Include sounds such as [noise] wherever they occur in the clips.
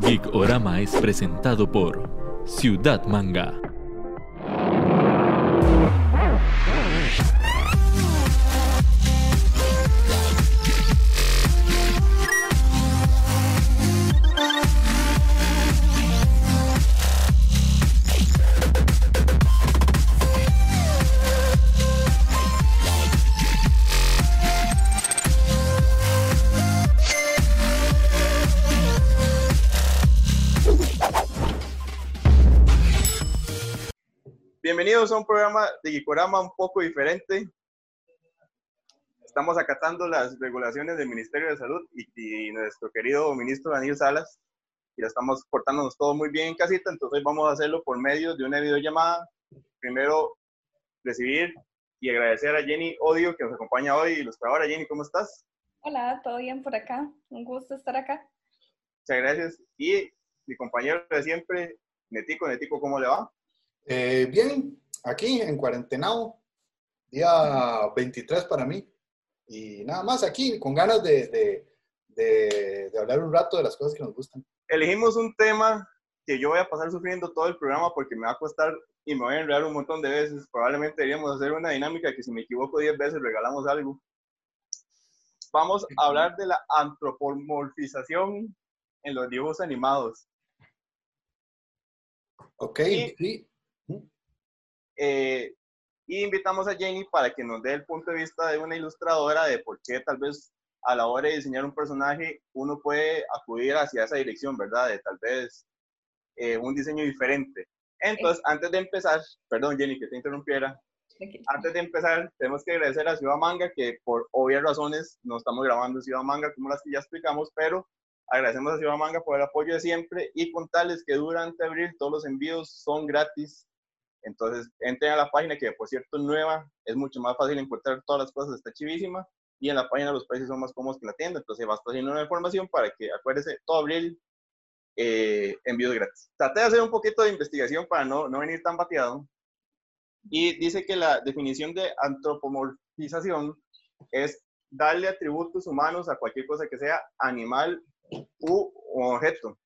Geek Orama es presentado por Ciudad Manga. A un programa de Gicorama un poco diferente. Estamos acatando las regulaciones del Ministerio de Salud y, y nuestro querido ministro Daniel Salas. Y la estamos portándonos todo muy bien en casita, entonces vamos a hacerlo por medio de una videollamada. Primero, recibir y agradecer a Jenny Odio que nos acompaña hoy, ilustradora. Jenny, ¿cómo estás? Hola, ¿todo bien por acá? Un gusto estar acá. Muchas gracias. Y mi compañero de siempre, Netico. Netico, ¿cómo le va? Eh, bien, aquí en cuarentenado, día 23 para mí. Y nada más aquí, con ganas de, de, de, de, hablar un rato de las cosas que nos gustan. Elegimos un tema que yo voy a pasar sufriendo todo el programa porque me va a costar y me voy a enredar un montón de veces. Probablemente deberíamos hacer una dinámica que si me equivoco 10 veces regalamos algo. Vamos a hablar de la antropomorfización en los dibujos animados. Ok, Y- sí. Eh, y invitamos a Jenny para que nos dé el punto de vista de una ilustradora de por qué tal vez a la hora de diseñar un personaje uno puede acudir hacia esa dirección, ¿verdad? De tal vez eh, un diseño diferente. Entonces, antes de empezar, perdón Jenny que te interrumpiera, antes de empezar tenemos que agradecer a Ciudad Manga que por obvias razones no estamos grabando Ciudad Manga como las que ya explicamos, pero agradecemos a Ciudad Manga por el apoyo de siempre y contarles que durante abril todos los envíos son gratis entonces, entren a la página que, por cierto, es nueva, es mucho más fácil encontrar todas las cosas, está chivísima. Y en la página los precios son más cómodos que en la tienda. Entonces, basta haciendo una información para que, acuérdese, todo abril, eh, envíos gratis. Traté de hacer un poquito de investigación para no, no venir tan bateado. Y dice que la definición de antropomorfización es darle atributos humanos a cualquier cosa que sea animal u objeto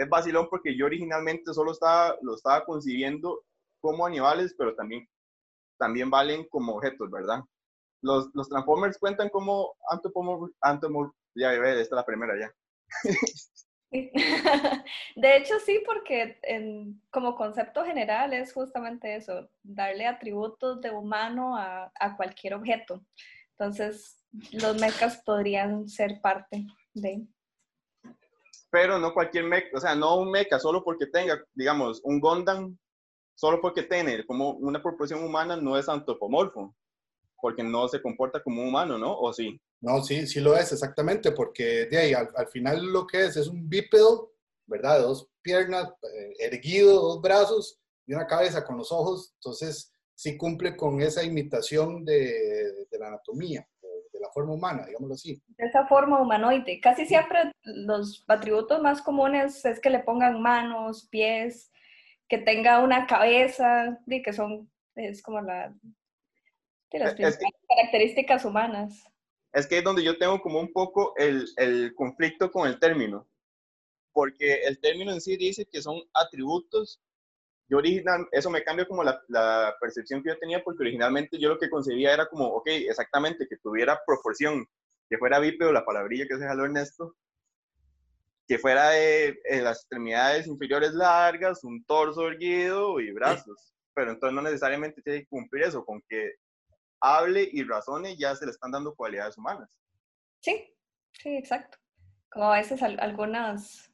es vacilón porque yo originalmente solo estaba, lo estaba concibiendo como animales, pero también, también valen como objetos, ¿verdad? Los, los Transformers cuentan como antropomor, antropomor, ya, ya, esta es la primera ya. [laughs] De hecho, sí, porque en- como concepto general es justamente eso, darle atributos de humano a, a cualquier objeto. Entonces, los mechas podrían ser parte de... Pero no cualquier mecha, o sea, no un mecha solo porque tenga, digamos, un Gundam, solo porque tiene como una proporción humana, no es antropomorfo, porque no se comporta como un humano, ¿no? ¿O sí? No, sí, sí lo es, exactamente, porque de ahí, al, al final lo que es es un bípedo, ¿verdad? Dos piernas, eh, erguido, dos brazos y una cabeza con los ojos. Entonces, sí cumple con esa imitación de, de la anatomía, la forma humana, digámoslo así. de esa forma humanoide. Casi siempre los atributos más comunes es que le pongan manos, pies, que tenga una cabeza, y que son, es como la, de las Es que- características humanas. es que es donde yo tengo como un poco el, el conflicto con el término, porque el término en sí dice que son atributos. Yo original, eso me cambia como la, la percepción que yo tenía, porque originalmente yo lo que concebía era como, ok, exactamente, que tuviera proporción, que fuera bípedo, la palabrilla que se jaló Ernesto, que fuera de, de las extremidades inferiores largas, un torso erguido y brazos. Pero entonces no necesariamente tiene que cumplir eso, con que hable y razone ya se le están dando cualidades humanas. Sí, sí, exacto. Como a veces al- algunas,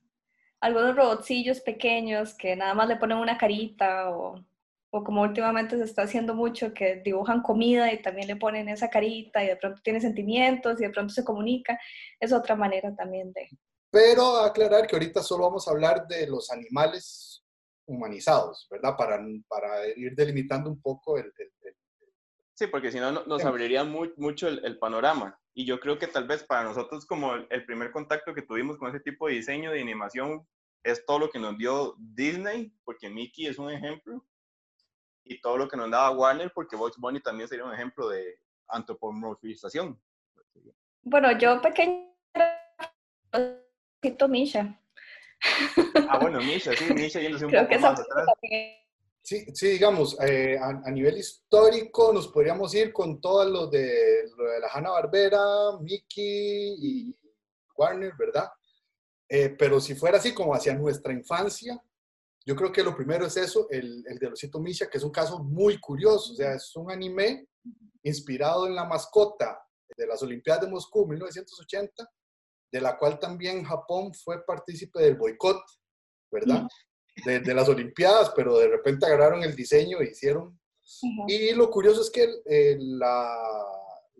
algunos robotcillos pequeños que nada más le ponen una carita o, o como últimamente se está haciendo mucho que dibujan comida y también le ponen esa carita y de pronto tiene sentimientos y de pronto se comunica. Es otra manera también de... Pero aclarar que ahorita solo vamos a hablar de los animales humanizados, ¿verdad? Para, para ir delimitando un poco el, el- el- Sí, porque si no no- nos abriría mu- mucho el, el panorama. Y yo creo que tal vez para nosotros como el primer contacto que tuvimos con ese tipo de diseño de animación es todo lo que nos dio Disney, porque Mickey es un ejemplo, y todo lo que nos daba Warner, porque Bugs Bunny también sería un ejemplo de antropomorfización. Bueno, yo pequeña, Misha. Ah, bueno, Misha, sí, Misha yéndose un Creo poco que esa más atrás. Sí, sí, digamos, eh, a, a nivel histórico nos podríamos ir con todo lo de, lo de la Hanna-Barbera, Mickey y Warner, ¿verdad? Eh, pero si fuera así como hacia nuestra infancia, yo creo que lo primero es eso, el, el de Osito Misha, que es un caso muy curioso, o sea, es un anime inspirado en la mascota de las Olimpiadas de Moscú 1980, de la cual también Japón fue partícipe del boicot, ¿verdad? De, de las Olimpiadas, pero de repente agarraron el diseño e hicieron. Ujú. Y lo curioso es que el, el- la-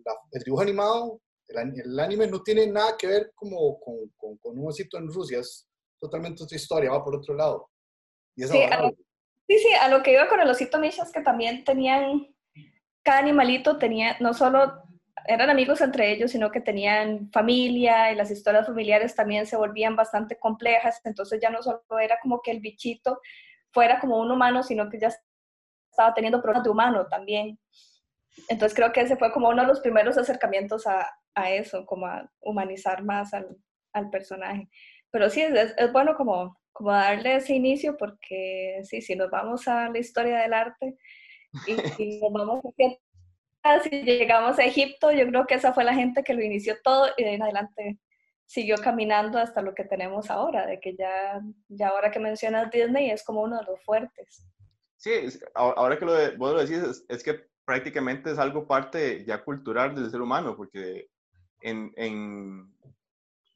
la- el dibujo animado, el, el anime no tiene nada que ver como con, con, con un osito en Rusia, es totalmente otra historia, va por otro lado. Y es Sí, adorable. Sí, sí, a lo que iba con el osito Misha es que también tenían, cada animalito tenía, no solo eran amigos entre ellos, sino que tenían familia y las historias familiares también se volvían bastante complejas, entonces ya no solo era como que el bichito fuera como un humano, sino que ya estaba teniendo problemas de humano también. Entonces creo que ese fue como uno de los primeros acercamientos a, a eso, como a humanizar más al, al personaje. Pero sí, es, es bueno como, como darle ese inicio porque sí, si nos vamos a la historia del arte y, y [laughs] nos vamos hacia atrás y llegamos a Egipto, yo creo que esa fue la gente que lo inició todo y de ahí en adelante siguió caminando hasta lo que tenemos ahora, de que ya, ya ahora que mencionas Disney es como uno de los fuertes. Sí, a- ahora que lo de- vos lo decís, es, es que prácticamente es algo parte ya cultural del ser humano, porque en, en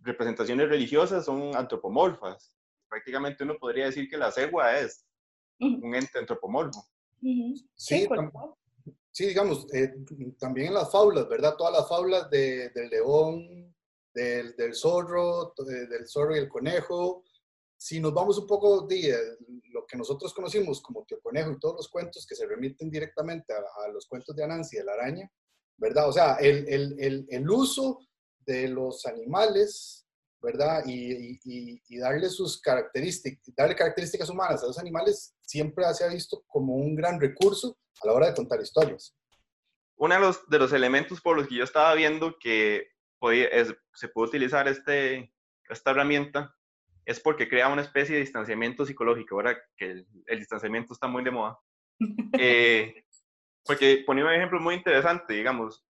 representaciones religiosas son antropomorfas. Prácticamente uno podría decir que la cegua es un ente antropomorfo. Sí, Sí, digamos, eh, también en las fábulas, ¿verdad? Todas las fábulas de- del león, del, del zorro, eh, del zorro y el conejo. Si nos vamos un poco de eh, lo que nosotros conocimos como Tío Conejo y todos los cuentos que se remiten directamente a, los cuentos de Anansi de la araña, ¿verdad? O sea, el, el, el, uso de los animales, ¿verdad? Y, y, darle sus características, darle características humanas a los animales siempre se ha visto como un gran recurso a la hora de contar historias. Uno de los, de los elementos por los que yo estaba viendo que se puede utilizar este, esta herramienta es porque crea una especie de distanciamiento psicológico, ahora que el, distanciamiento está muy de moda. Eh, porque ponía un ejemplo muy interesante, digamos,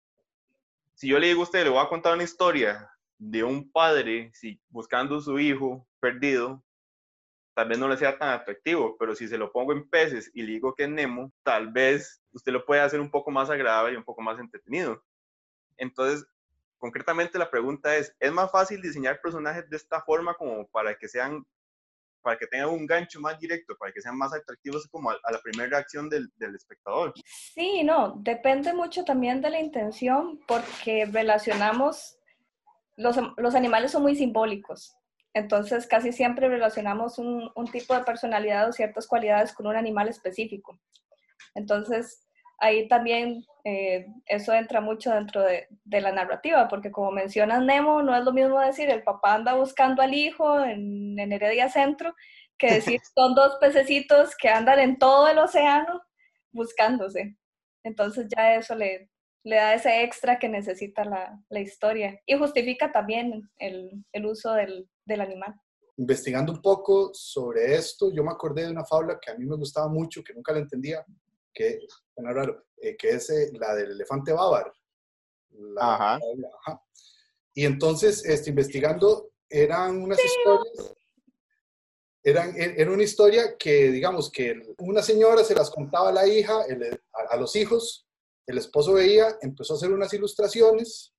si yo le digo a usted, le voy a contar una historia de un padre si, buscando su hijo perdido, tal vez no le sea tan atractivo, pero si se lo pongo en peces y le digo que es Nemo, tal vez usted lo puede hacer un poco más agradable y un poco más entretenido. Entonces, concretamente la pregunta es, ¿es más fácil diseñar personajes de esta forma como para que sean, para que tengan un gancho más directo, para que sean más atractivos como a, a la primera reacción del, espectador? Sí, no, depende mucho también de la intención porque relacionamos, los, animales son muy simbólicos, entonces casi siempre relacionamos un tipo de personalidad o ciertas cualidades con un animal específico. Entonces ahí también eh, eso entra mucho dentro de, de la narrativa, porque como mencionas Nemo, no es lo mismo decir el papá anda buscando al hijo en, en Heredia Centro que decir [laughs] son dos pececitos que andan en todo el océano buscándose. Entonces ya eso le, le da ese extra que necesita la, la historia y justifica también el, el uso del, del, animal. Investigando un poco sobre esto, yo me acordé de una fábula que a mí me gustaba mucho, que nunca la entendía, que, bueno, raro, eh, que es eh, la del elefante bávar. La ajá. Ajá. Y entonces, este, investigando, eran unas historias eran, era una historia que, digamos, que una señora se las contaba a la hija, el, a, a, los hijos, el esposo veía, empezó a hacer unas ilustraciones,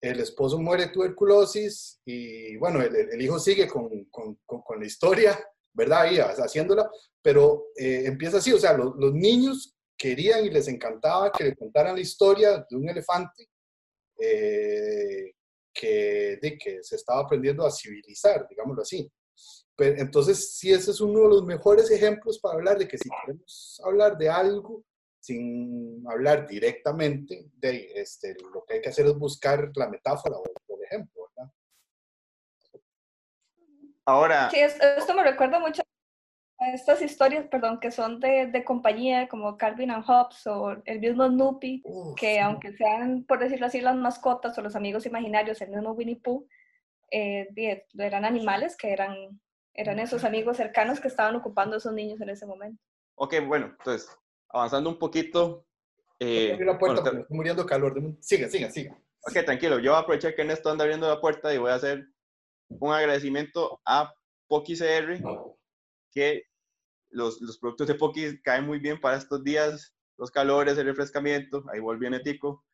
el esposo muere de tuberculosis y, bueno, el, el hijo sigue con, con, con, con, la historia, ¿verdad? Ahí haciéndola, pero eh, empieza así, o sea, los, los, niños querían y les encantaba que le contaran la historia de un elefante eh, que, de, que se estaba aprendiendo a civilizar, digámoslo así. Pero, entonces, sí, ese es uno de los mejores ejemplos para hablar de que si queremos hablar de algo sin hablar directamente, de, este, lo que hay que hacer es buscar la metáfora o el ejemplo, ¿verdad? Ahora... Sí, esto me recuerda mucho estas historias, perdón, que son de, de compañía, como Calvin and Hobbes o el mismo Snoopy, Uf, que aunque sean, por decirlo así, las mascotas o los amigos imaginarios, el mismo Winnie Pooh, eh, eran animales que eran eran esos amigos cercanos que estaban ocupando a esos niños en ese momento. Ok, bueno, entonces, avanzando un poquito. Eh, la puerta bueno, estoy muriendo calor. Siga, siga, siga. Ok, tranquilo. Yo voy a aprovechar que Ernesto anda abriendo la puerta y voy a hacer un agradecimiento a Poki CR, que los, los productos de Poki caen muy bien para estos días, los calores, el refrescamiento. Ahí volvió Netico.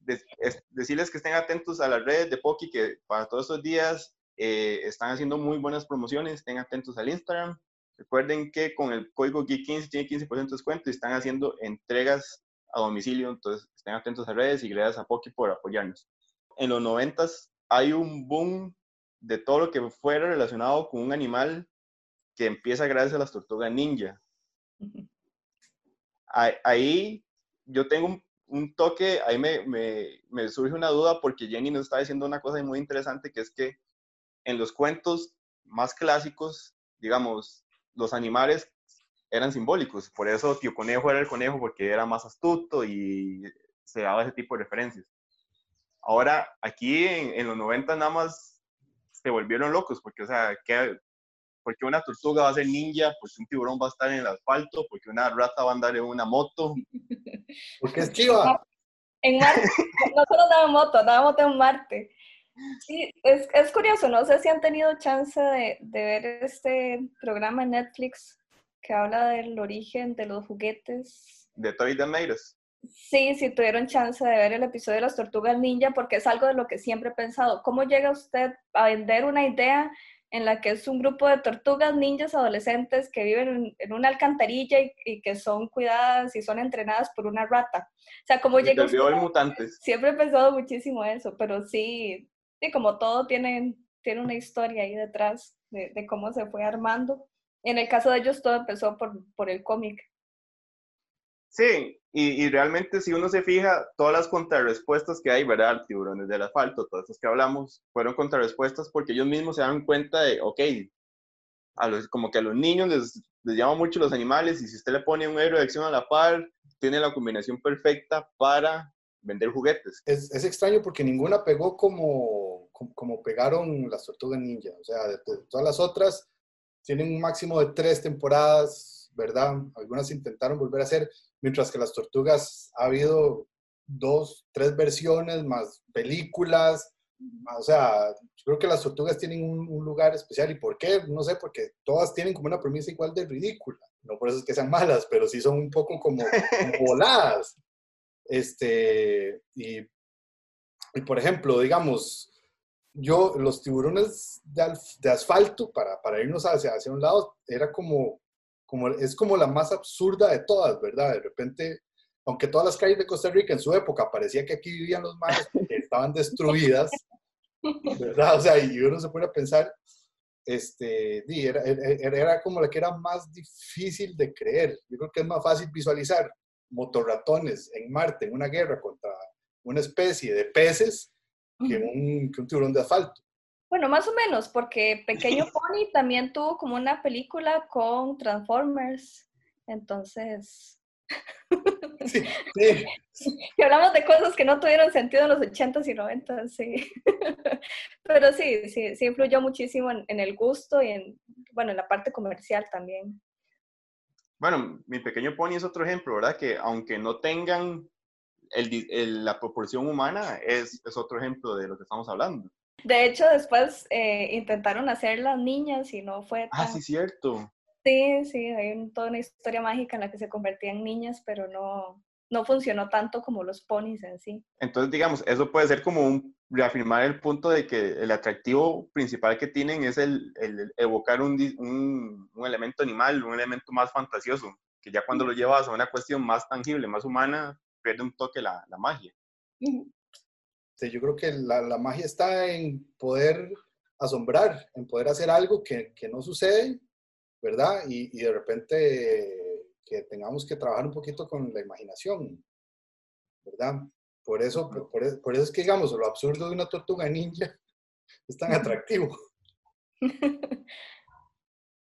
De- es- decirles que estén atentos a las redes de Poki, que para todos estos días eh, están haciendo muy buenas promociones. Estén atentos al Instagram. Recuerden que con el código GEEK15 tiene 15% de descuento y están haciendo entregas a domicilio. Entonces, estén atentos a redes y gracias a Poki por apoyarnos. En los 90 hay un boom de todo lo que fuera relacionado con un animal que empieza gracias a las tortugas ninja. Ahí, yo tengo un, un toque, ahí me, me- me surge una duda porque Jenny nos está diciendo una cosa muy interesante que es que en los cuentos más clásicos, digamos, los animales eran simbólicos, por eso Tío Conejo era el conejo porque era más astuto y se daba ese tipo de referencias. Ahora, aquí en, en los 90 nada más se volvieron locos, porque, o sea, ¿qué, ¿por qué una tortuga va a ser ninja? ¿Por qué un tiburón va a estar en el asfalto? ¿Por qué una rata va a andar en una moto? [laughs] Porque es chiva. En Marte, no solo andaba en moto, en moto en Marte. Sí, es, es curioso, no sé si han tenido chance de, de ver este programa en Netflix que habla del origen de los juguetes. De Toy Us. Sí, si tuvieron chance de ver el episodio de las tortugas ninja, porque es algo de lo que siempre he pensado. ¿Cómo llega usted a vender una idea en la que es un grupo de tortugas ninjas adolescentes que viven en, en una alcantarilla y, y que son cuidadas y son entrenadas por una rata? O sea, ¿cómo Y llega mutantes. Siempre he pensado muchísimo eso, pero sí, sí como todo tiene, tiene una historia ahí detrás de, de cómo se fue armando. En el caso de ellos todo empezó por, por el cómic. Sí, y, y realmente si uno se fija, todas las contrarrespuestas que hay, ¿verdad? Tiburones del asfalto, todas estas que hablamos, fueron contrarrespuestas porque ellos mismos se dan cuenta de, ok, a los, como que a los niños les, llaman mucho los animales y si usted le pone un héroe de acción a la par, tiene la combinación perfecta para vender juguetes. Es, extraño porque ninguna pegó como, como, pegaron las tortugas ninja. O sea, de todas las otras tienen un máximo de tres temporadas, ¿verdad? Algunas intentaron volver a hacer, mientras que las tortugas ha habido dos, tres versiones, más películas. más- O sea, yo creo que las tortugas tienen un, un lugar especial. ¿Y por qué? No sé, porque todas tienen como una premisa igual de ridícula. No por eso es que sean malas, pero sí son un poco como, como [laughs] voladas. Este, y, y por ejemplo, digamos, yo, los tiburones de, de asfalto, para, para irnos hacia, hacia un lado, era como, como, es como la más absurda de todas, ¿verdad? De repente, aunque todas las calles de Costa Rica en su época parecía que aquí vivían los mares porque [laughs] estaban destruidas, ¿verdad? O sea, y uno se pone a pensar, este, era, era, era como la que era más difícil de creer. Yo creo que es más fácil visualizar motorratones en Marte en una guerra contra una especie de peces que un, que un tiburón de asfalto. Bueno, más o menos, porque Pequeño [laughs] Pony también tuvo como una película con Transformers. Entonces, [laughs] Sí, sí. que hablamos de cosas que no tuvieron sentido en los 80s y 90s, sí. [laughs] Pero sí, sí, sí influyó muchísimo en, en el gusto y en, bueno, en la parte comercial también. Bueno, mi pequeño pony es otro ejemplo, ¿verdad? Que aunque no tengan el- la proporción humana, es, es otro ejemplo de lo que estamos hablando. De hecho, después eh, intentaron hacer las niñas y no fue Ah, tan... sí, cierto. Sí, sí, hay un- toda una historia mágica en la que se convertían en niñas, pero no, no funcionó tanto como los ponis en sí. Entonces, digamos, eso puede ser como un, reafirmar el punto de que el atractivo principal que tienen es el, el evocar un, un, un elemento animal, un elemento más fantasioso, que ya cuando lo llevas a una cuestión más tangible, más humana, pierde un toque la, la magia. Sí, yo creo que la, la magia está en poder asombrar, en poder hacer algo que, que no sucede, ¿verdad? Y, y de repente que tengamos que trabajar un poquito con la imaginación, ¿verdad? Por eso, por, por eso, por eso es que, digamos, lo absurdo de una tortuga ninja [laughs] es tan [laughs] atractivo. [laughs]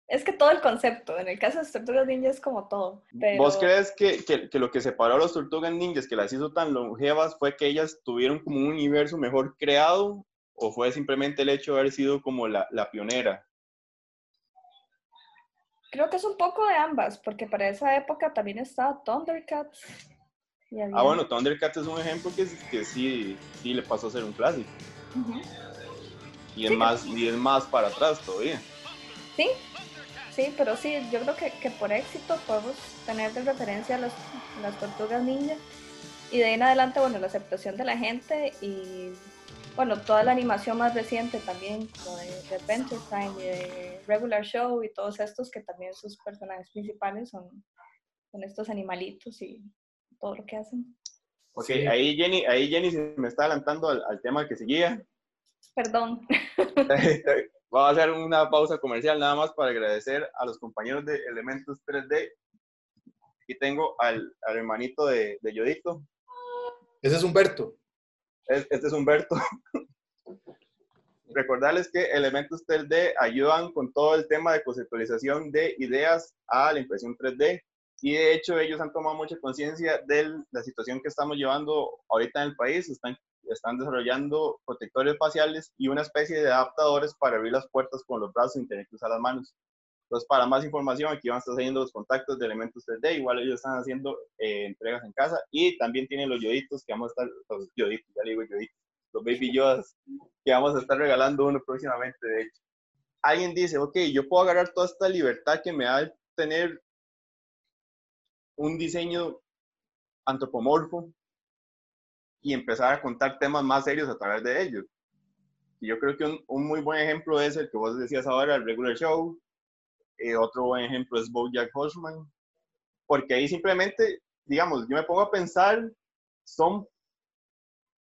Es que todo el concepto, en el caso de las tortugas ninja es como todo. Pero... ¿Vos crees que, que, que lo que separó a las tortugas ninjas, que las hizo tan longevas, fue que ellas tuvieron como un universo mejor creado? ¿O fue simplemente el hecho de haber sido como la, la pionera? Creo que es un poco de ambas, porque para esa época también estaba Thundercats. Ah, bueno, Thundercats es un ejemplo que, que sí, sí le pasó a ser un clásico. y, es más, y es más para atrás todavía. Sí, sí, pero sí, yo creo que, que por éxito podemos tener de referencia a las, las tortugas ninja. Y de ahí en adelante, bueno, la aceptación de la gente y bueno, toda la animación más reciente también, como de, Adventure Time y de Regular Show y todos estos que también sus personajes principales son, son estos animalitos y todo lo que hacen. Ok, ahí, Jenny, ahí Jenny se me está adelantando al, tema que seguía. Perdón. [laughs] [laughs] Voy a hacer una pausa comercial nada más para agradecer a los compañeros de Elementos 3D. Aquí tengo al, al hermanito de, de Yodito. Ese es Humberto. Este es Humberto. Recordarles que Elementos 3D ayudan con todo el tema de conceptualización de ideas a la impresión 3D. Y de hecho ellos han tomado mucha conciencia de la situación que estamos llevando ahorita en el país. Están, están desarrollando protectores faciales y una especie de adaptadores para abrir las puertas con los brazos sin tener que usar las manos. Entonces, para más información, aquí van a estar haciendo los contactos de elementos 3D. Igual ellos están haciendo eh, entregas en casa y también tienen los yoditos que vamos a estar, los yoditos, ya digo yoditos, los baby yodas que vamos a estar regalando uno próximamente, de hecho. Alguien dice, ok, yo puedo agarrar toda esta libertad que me da tener un diseño antropomorfo y empezar a contar temas más serios a través de ellos. Y yo creo que un, un muy buen ejemplo es el que vos decías ahora, el regular show, eh, otro buen ejemplo es Bojack Horseman, porque ahí simplemente, digamos, yo me pongo a pensar, son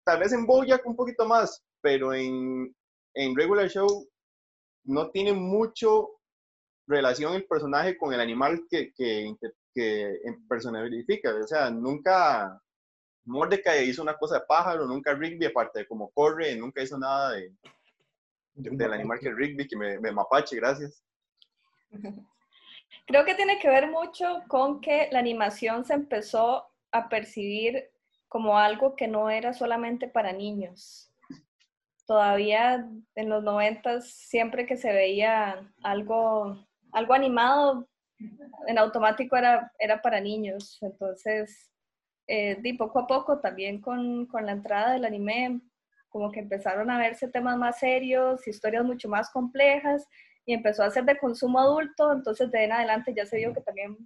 tal vez en Bojack un poquito más, pero en, en Regular Show no tiene mucho relación el personaje con el animal que, que, que personifica. O sea, nunca Mordecai hizo una cosa de pájaro, nunca Rigby, aparte de como corre, nunca hizo nada de, del animal que Rigby, que me, me mapache, gracias. [laughs] Creo que tiene que ver mucho con que la animación se empezó a percibir como algo que no era solamente para niños. Todavía en los noventas, siempre que se veía algo, algo animado, en automático era, era para niños. Entonces, eh, poco a poco, también con, con la entrada del anime, como que empezaron a verse temas más serios, historias mucho más complejas, y empezó a ser de consumo adulto, entonces de en adelante ya se vio que también,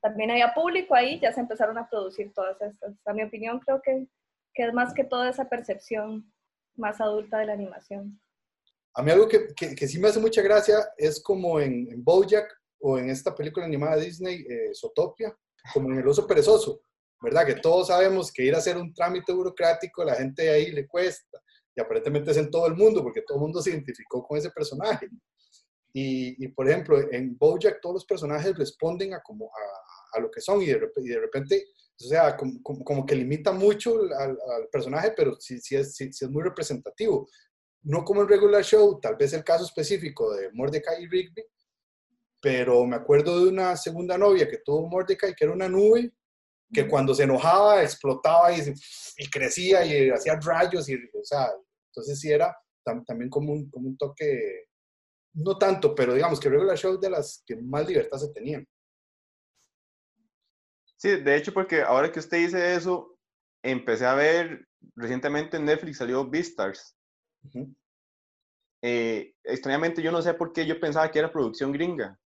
también había público ahí, ya se empezaron a producir todas estas. A mi opinión creo que, que es más que toda esa percepción más adulta de la animación. A mí algo que, que, sí me hace mucha gracia es como en, en Bojack o en esta película animada de Disney, eh, como en El oso perezoso, ¿verdad? Que todos sabemos que ir a hacer un trámite burocrático, la gente ahí le cuesta. Y aparentemente es en todo el mundo, porque todo el mundo se identificó con ese personaje. Y, por ejemplo, en Bojack todos los personajes responden a, como a, a lo que son y de, de repente, o sea, como, como, que limita mucho al, personaje, pero sí, sí, es, sí, es muy representativo. No como en regular show, tal vez el caso específico de Mordecai y Rigby, pero me acuerdo de una segunda novia que tuvo Mordecai, que era una nube, que cuando se enojaba explotaba y, y crecía y hacía rayos, y, o sea, entonces sí era también como un, como un toque no tanto, pero digamos que regular show de las que más libertad se tenían. Sí, de hecho, porque ahora que usted dice eso, empecé a ver, recientemente en Netflix salió Beastars. Eh, extrañamente yo no sé por qué yo pensaba que era producción gringa.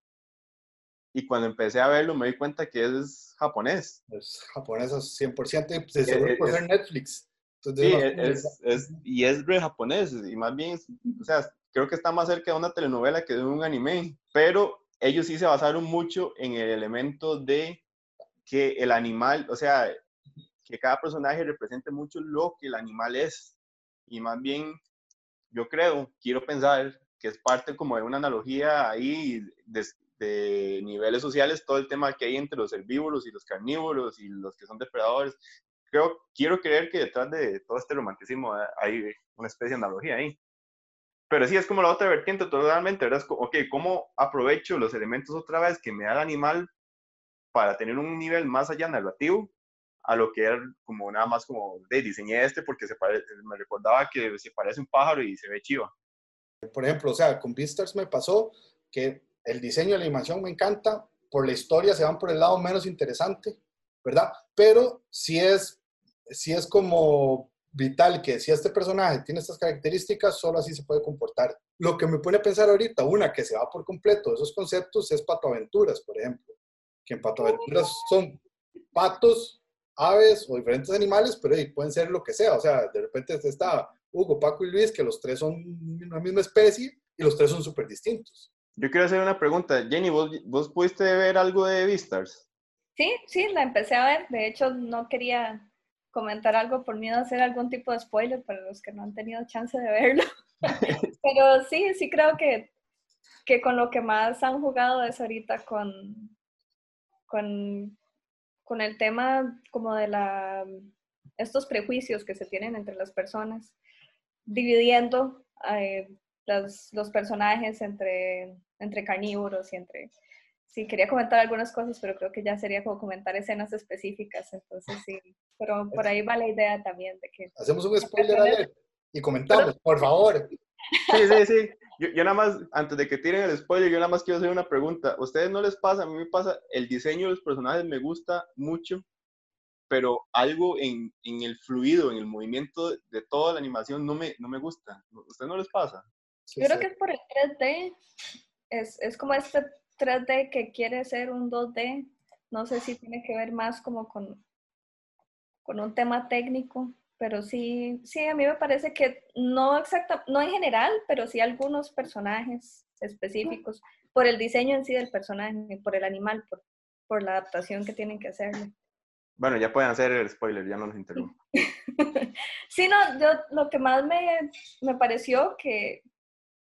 Y cuando empecé a verlo me di cuenta que es japonés. Es japonés 100% y seguro por ser Netflix. sí, es, es, y es re japonés. Y más bien, o sea, creo que está más cerca de una telenovela que de un anime, pero ellos sí se basaron mucho en el elemento de que el animal, o sea, que cada personaje represente mucho lo que el animal es. Y más bien, yo creo, quiero pensar que es parte como de una analogía ahí de, de niveles sociales, todo el tema que hay entre los herbívoros y los carnívoros y los que son depredadores. Creo, quiero creer que detrás de todo este romanticismo hay una especie de analogía ahí. Pero sí es como la otra vertiente totalmente, ¿verdad? Es como, ok, ¿cómo aprovecho los elementos otra vez que me da el animal para tener un nivel más allá narrativo a lo que era como nada más como de diseñé este porque se me recordaba que se parece un pájaro y se ve chiva. Por ejemplo, o sea, con Beastars me pasó que el diseño de la animación me encanta, por la historia se van por el lado menos interesante, ¿verdad? Pero si es, si es como vital que si este personaje tiene estas características, solo así se puede comportar. Lo que me pone a pensar ahorita, una que se va por completo de esos conceptos es patoaventuras, por ejemplo, que en patoaventuras son patos, aves o diferentes animales, pero pueden ser lo que sea. O sea, de repente está Hugo, Paco y Luis, que los tres son una misma especie y los tres son súper distintos. Yo quiero hacer una pregunta. Jenny, ¿vos, ¿vos pudiste ver algo de Beastars? Sí, sí, la empecé a ver. De hecho, no quería comentar algo por miedo a hacer algún tipo de spoiler para los que no han tenido chance de verlo. [laughs] Pero sí, sí creo que, que con lo que más han jugado es ahorita con, con, con el tema como de la, estos prejuicios que se tienen entre las personas, dividiendo eh, los, los, personajes entre, entre carnívoros y entre... Sí, quería comentar algunas cosas, pero creo que ya sería como comentar escenas específicas, entonces sí, pero por ahí va la idea también de que... Hacemos un spoiler y comentamos, por favor. Sí, sí, sí. Yo, yo, nada más, antes de que tiren el spoiler, yo nada más quiero hacer una pregunta. ¿A ustedes no les pasa? A mí me pasa, el diseño de los personajes me gusta mucho, pero algo en, en el fluido, en el movimiento de toda la animación no me, no me gusta. ¿A ustedes no les pasa? Sí, yo creo que es por el 3D. Es, es como este 3D que quiere ser un 2D. No sé si tiene que ver más como con, con un tema técnico, pero sí, sí, a mí me parece que no exacta, no en general, pero sí algunos personajes específicos, por el diseño en sí del personaje, por el animal, por, por la adaptación que tienen que hacerle. Bueno, ya pueden hacer el spoiler, ya no nos interrumpo. [laughs] sí, no, yo lo que más me, me pareció que,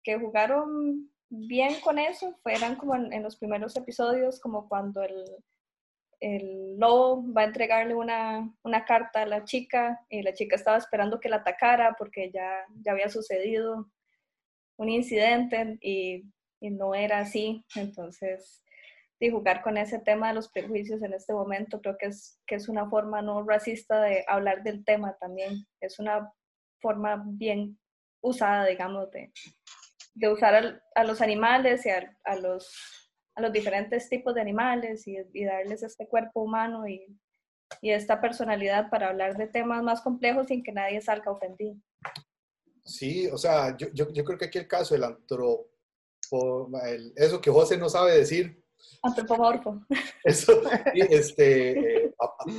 que jugaron bien con eso fueran como en, los primeros episodios, como cuando el, el lobo va a entregarle una, una, carta a la chica y la chica estaba esperando que la atacara porque ya, ya había sucedido un incidente y, y no era así. Entonces, de jugar con ese tema de los prejuicios en este momento creo que es, que es una forma no racista de hablar del tema también. Es una forma bien usada, digamos, de, de usar a, a los animales y a, a, los, a los diferentes tipos de animales y, y darles este cuerpo humano y, y, esta personalidad para hablar de temas más complejos sin que nadie salga ofendido. Sí, o sea, yo, yo, yo creo que aquí el caso del antropo, el, eso que José no sabe decir. Antropomorfo. [laughs] Eso este, eh,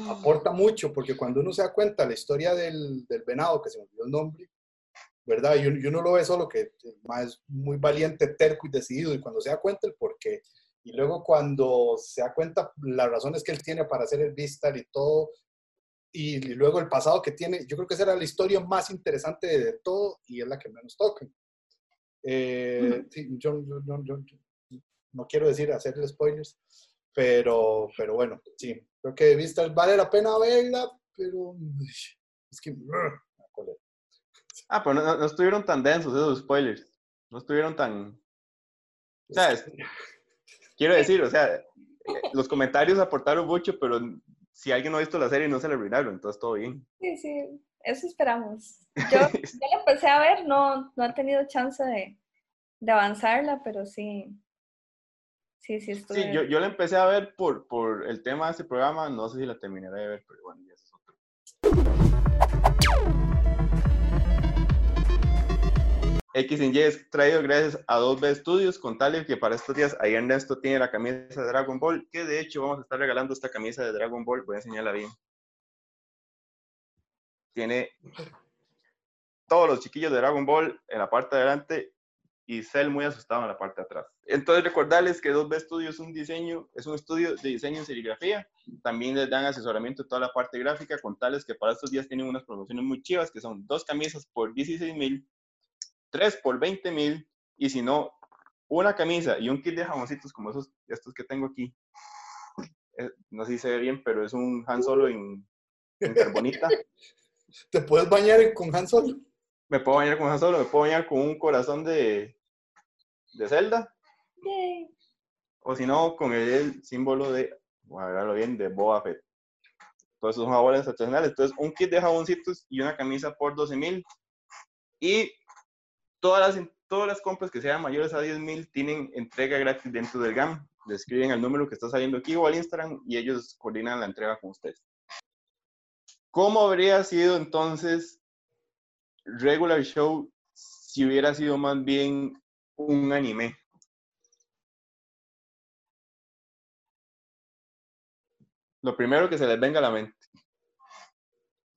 aporta mucho, porque cuando uno se da cuenta la historia del, del venado, que se me olvidó el nombre, ¿verdad? Y uno, y uno, lo ve solo que es muy valiente, terco y decidido, y cuando se da cuenta el por qué, y luego cuando se da cuenta las razones que él tiene para hacer el Vistar y todo, y, y, luego el pasado que tiene, yo creo que esa era la historia más interesante de, de todo y es la que menos toca. Eh, mm. sí, yo, yo, yo, yo, no quiero decir hacerle spoilers, pero, pero bueno, sí, creo que Vistar vale la pena verla, pero es que... Ah, pero no, no, estuvieron tan densos esos spoilers. No estuvieron tan. O sea, es... quiero [laughs] decir, o sea, los comentarios aportaron mucho, pero si alguien no ha visto la serie no se le arruinaron, entonces todo bien. Sí, sí, eso esperamos. [laughs] Yo ya la empecé a ver, no, no he tenido chance de, de avanzarla, pero sí. Sí, sí, estuve... sí yo, yo la empecé a ver por, por el tema de este programa, no sé si la terminaré de ver, pero bueno, ya es otro. X Y es traído gracias a 2B Studios, con tal que para estos días ahí Ernesto tiene la camisa de Dragon Ball, que de hecho vamos a estar regalando esta camisa de Dragon Ball, voy a enseñarla bien. Tiene todos los chiquillos de Dragon Ball en la parte de adelante y Cell muy asustado en la parte de atrás. Entonces recordarles que 2B Studios es un diseño, es un estudio de diseño en serigrafía, también les dan asesoramiento en toda la parte gráfica, con tales que para estos días tienen unas promociones muy chivas, que son dos camisas por 16 mil 3 por 20 mil, y si no, una camisa y un kit de jamoncitos como esos, estos que tengo aquí. Eh, no sé si se ve bien, pero es un Han Solo en, en carbonita. [laughs] ¿Te puedes bañar con Han Solo? Me puedo bañar con Han Solo, me puedo bañar con un corazón de, de Zelda. Yay. O si no, con el, el símbolo de, verlo bien, de Boba Fett. Todos esos son jabones artesanales. Entonces, un kit de jaboncitos y una camisa por 12 mil. Y todas las, todas las compras que sean mayores a 10.000 tienen entrega gratis dentro del GAM. Le escriben al número que está saliendo aquí o al Instagram y ellos coordinan la entrega con ustedes. ¿Cómo habría sido entonces regular show si hubiera sido más bien un anime? Lo primero que se les venga a la mente.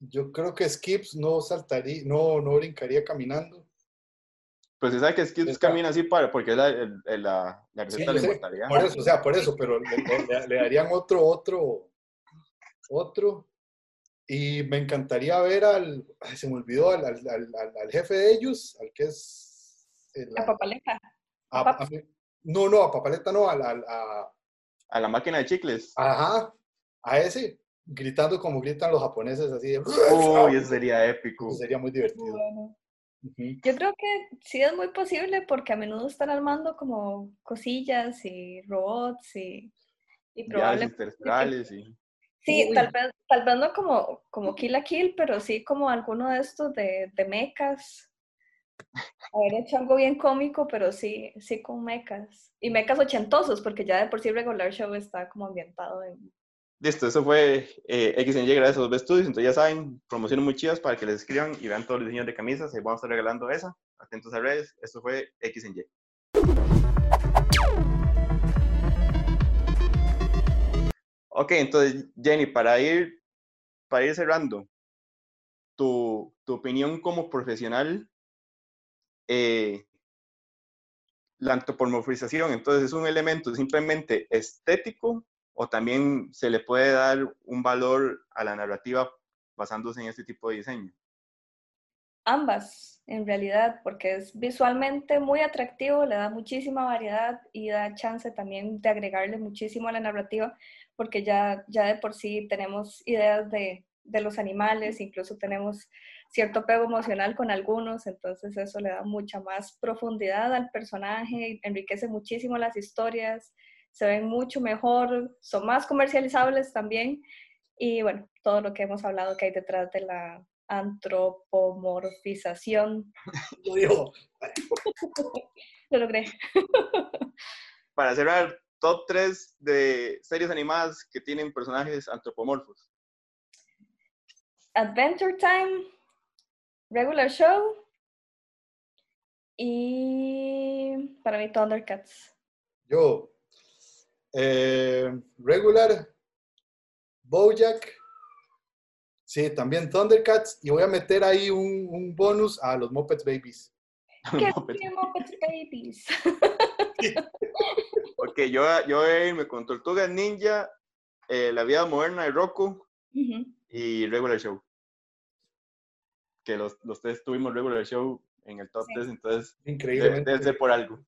Yo creo que Skips no saltaría, no, no brincaría caminando. Pues se sabe que Skips Está. camina así para, porque es la, el- el- la, la Sí, receta de la por eso, o sea, por eso, pero le, le- le darían otro, otro, otro. Y me encantaría ver al, ay, se me olvidó, al, al- al- jefe de ellos, al que es... el- a- Pap- a- no, no, a Papaleta no, al, al- a, A la máquina de chicles. ajá, a ese, gritando como gritan los japoneses, así de... Uy, eso sería épico. Eso sería muy divertido. Bueno. Yo creo que sí es muy posible porque a menudo están armando como cosillas y robots y, y probablemente... y... Sí, Uy. tal vez, tal vez no como, como Kill la Kill, pero sí como alguno de estos de, de mechas. Haber hecho algo bien cómico, pero sí, sí con mechas. Y mechas ochentosos, porque ya de por sí Regular Show está como ambientado en... Listo, eso fue eh, XNY gracias a los estudios. Entonces ya saben, promociones muy chidas para que les escriban y vean todos los diseños de camisas. Ahí vamos a estar regalando esa. Atentos a redes. Esto fue XNY. Ok, entonces Jenny, para ir, para ir cerrando, tu, tu opinión como profesional, eh, la antropomorfización, entonces es un elemento simplemente estético o también se le puede dar un valor a la narrativa basándose en este tipo de diseño. Ambas, en realidad, porque es visualmente muy atractivo, le da muchísima variedad y da chance también de agregarle muchísimo a la narrativa, porque ya, ya de por sí tenemos ideas de, de los animales, incluso tenemos cierto apego emocional con algunos, entonces eso le da mucha más profundidad al personaje, enriquece muchísimo las historias, se ven mucho mejor, son más comercializables también y bueno, todo lo que hemos hablado que hay detrás de la antropomorfización. [laughs] Lo dijo. [laughs] Lo logré. [laughs] Para cerrar, top 3 de series animadas que tienen personajes antropomorfos. Adventure Time, Regular Show y para mí Thundercats. Yo, eh, regular, Bojack, sí, también Thundercats, y voy a meter ahí un, un bonus a los Muppets Babies. [laughs] ¡Qué Muppets Babies! [laughs] Ok, yo, yo voy a irme con Tortugas Ninja, eh, La Vida Moderna de Rocco Ujú. y Regular Show. Que los, los tres tuvimos Regular Show en el top Sí. 3, entonces de- Increíblemente. debe ser por algo.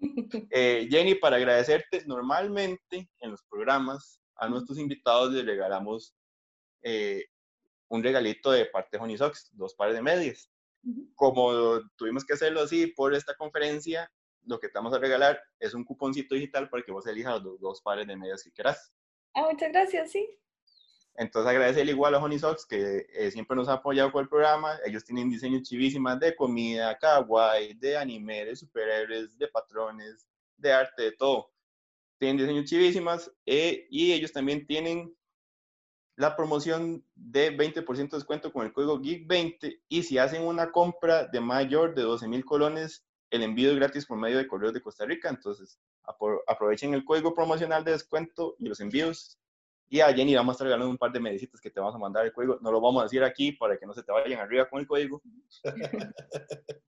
[laughs] Eh, Jenny, para agradecerte, normalmente en los programas a nuestros invitados les regalamos eh, un regalito de parte de Honey Socks, dos pares de medias. Como tuvimos que hacerlo así por esta conferencia, lo que te vamos a regalar es un cuponcito digital para que vos elijas los dos pares de medias que quieras. Ah, muchas gracias, sí. Entonces agradecerle igual a Honey Socks que eh, siempre nos ha apoyado con el programa. Ellos tienen diseños chivísimas de comida, kawaii, de anime, de superhéroes, de patrones, de arte, de todo. Tienen diseños chivísimas eh, y ellos también tienen la promoción de 20% de descuento con el código GEEK20 y si hacen una compra de mayor de 12 mil colones, el envío es gratis por medio de correos de Costa Rica. Entonces apro- aprovechen el código promocional de descuento y los envíos y a Jenny vamos a estar regalando un par de medicitas que te vamos a mandar el código. No lo vamos a decir aquí para que no se te vayan arriba con el código. [laughs]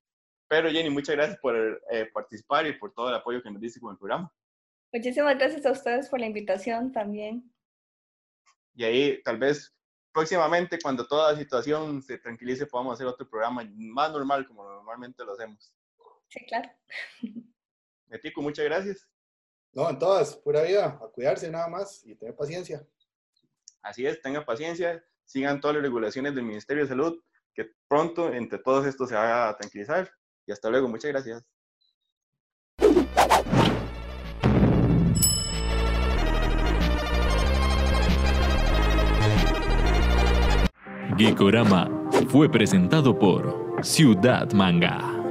Pero Jenny, muchas gracias por eh, participar y por todo el apoyo que nos diste con el programa. Muchísimas gracias a ustedes por la invitación también. Y ahí tal vez próximamente, cuando toda la situación se tranquilice, podamos hacer otro programa más normal como normalmente lo hacemos. Sí, claro. Metico, muchas gracias. No, en todas, pura vida, a cuidarse nada más y tener paciencia. Así es, tengan paciencia, sigan todas las regulaciones del Ministerio de Salud, que pronto entre todos esto se va a tranquilizar. Y hasta luego, muchas gracias. Geekorama fue presentado por Ciudad Manga.